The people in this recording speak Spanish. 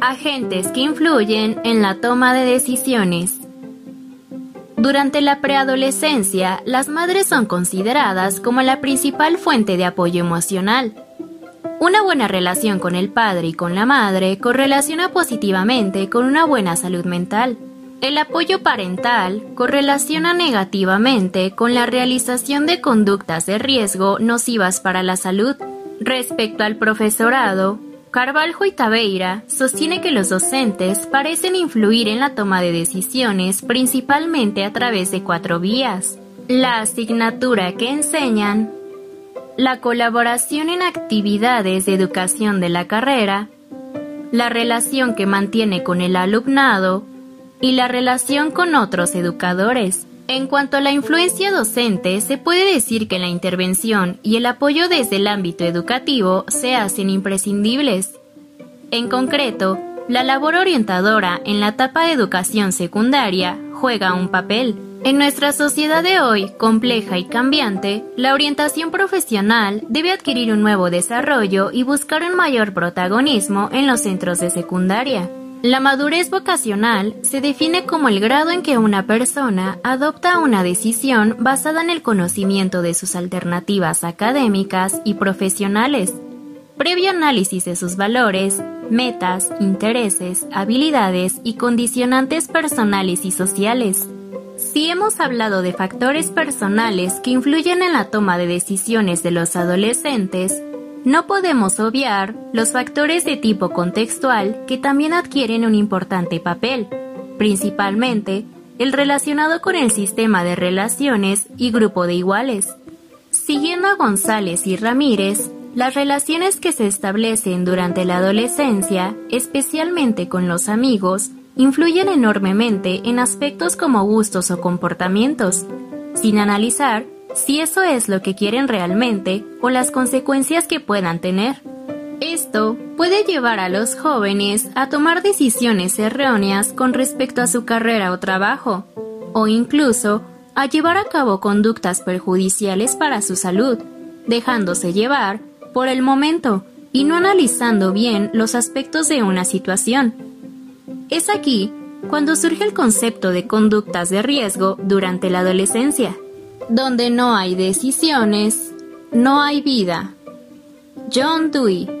Agentes que influyen en la toma de decisiones. Durante la preadolescencia, las madres son consideradas como la principal fuente de apoyo emocional. Una buena relación con el padre y con la madre correlaciona positivamente con una buena salud mental. El apoyo parental correlaciona negativamente con la realización de conductas de riesgo nocivas para la salud. Respecto al profesorado, Carvalho y Tabeira sostiene que los docentes parecen influir en la toma de decisiones principalmente a través de cuatro vías. La asignatura que enseñan, la colaboración en actividades de educación de la carrera, la relación que mantiene con el alumnado y la relación con otros educadores. En cuanto a la influencia docente, se puede decir que la intervención y el apoyo desde el ámbito educativo se hacen imprescindibles. En concreto, la labor orientadora en la etapa de educación secundaria juega un papel. En nuestra sociedad de hoy, compleja y cambiante, la orientación profesional debe adquirir un nuevo desarrollo y buscar un mayor protagonismo en los centros de secundaria. La madurez vocacional se define como el grado en que una persona adopta una decisión basada en el conocimiento de sus alternativas académicas y profesionales, previo análisis de sus valores, metas, intereses, habilidades y condicionantes personales y sociales. Si hemos hablado de factores personales que influyen en la toma de decisiones de los adolescentes, no podemos obviar los factores de tipo contextual que también adquieren un importante papel, principalmente el relacionado con el sistema de relaciones y grupo de iguales. Siguiendo a González y Ramírez, las relaciones que se establecen durante la adolescencia, especialmente con los amigos, influyen enormemente en aspectos como gustos o comportamientos, sin analizar si eso es lo que quieren realmente o las consecuencias que puedan tener. Esto puede llevar a los jóvenes a tomar decisiones erróneas con respecto a su carrera o trabajo, o incluso a llevar a cabo conductas perjudiciales para su salud, dejándose llevar por el momento y no analizando bien los aspectos de una situación. Es aquí cuando surge el concepto de conductas de riesgo durante la adolescencia. Donde no hay decisiones, no hay vida. John Dewey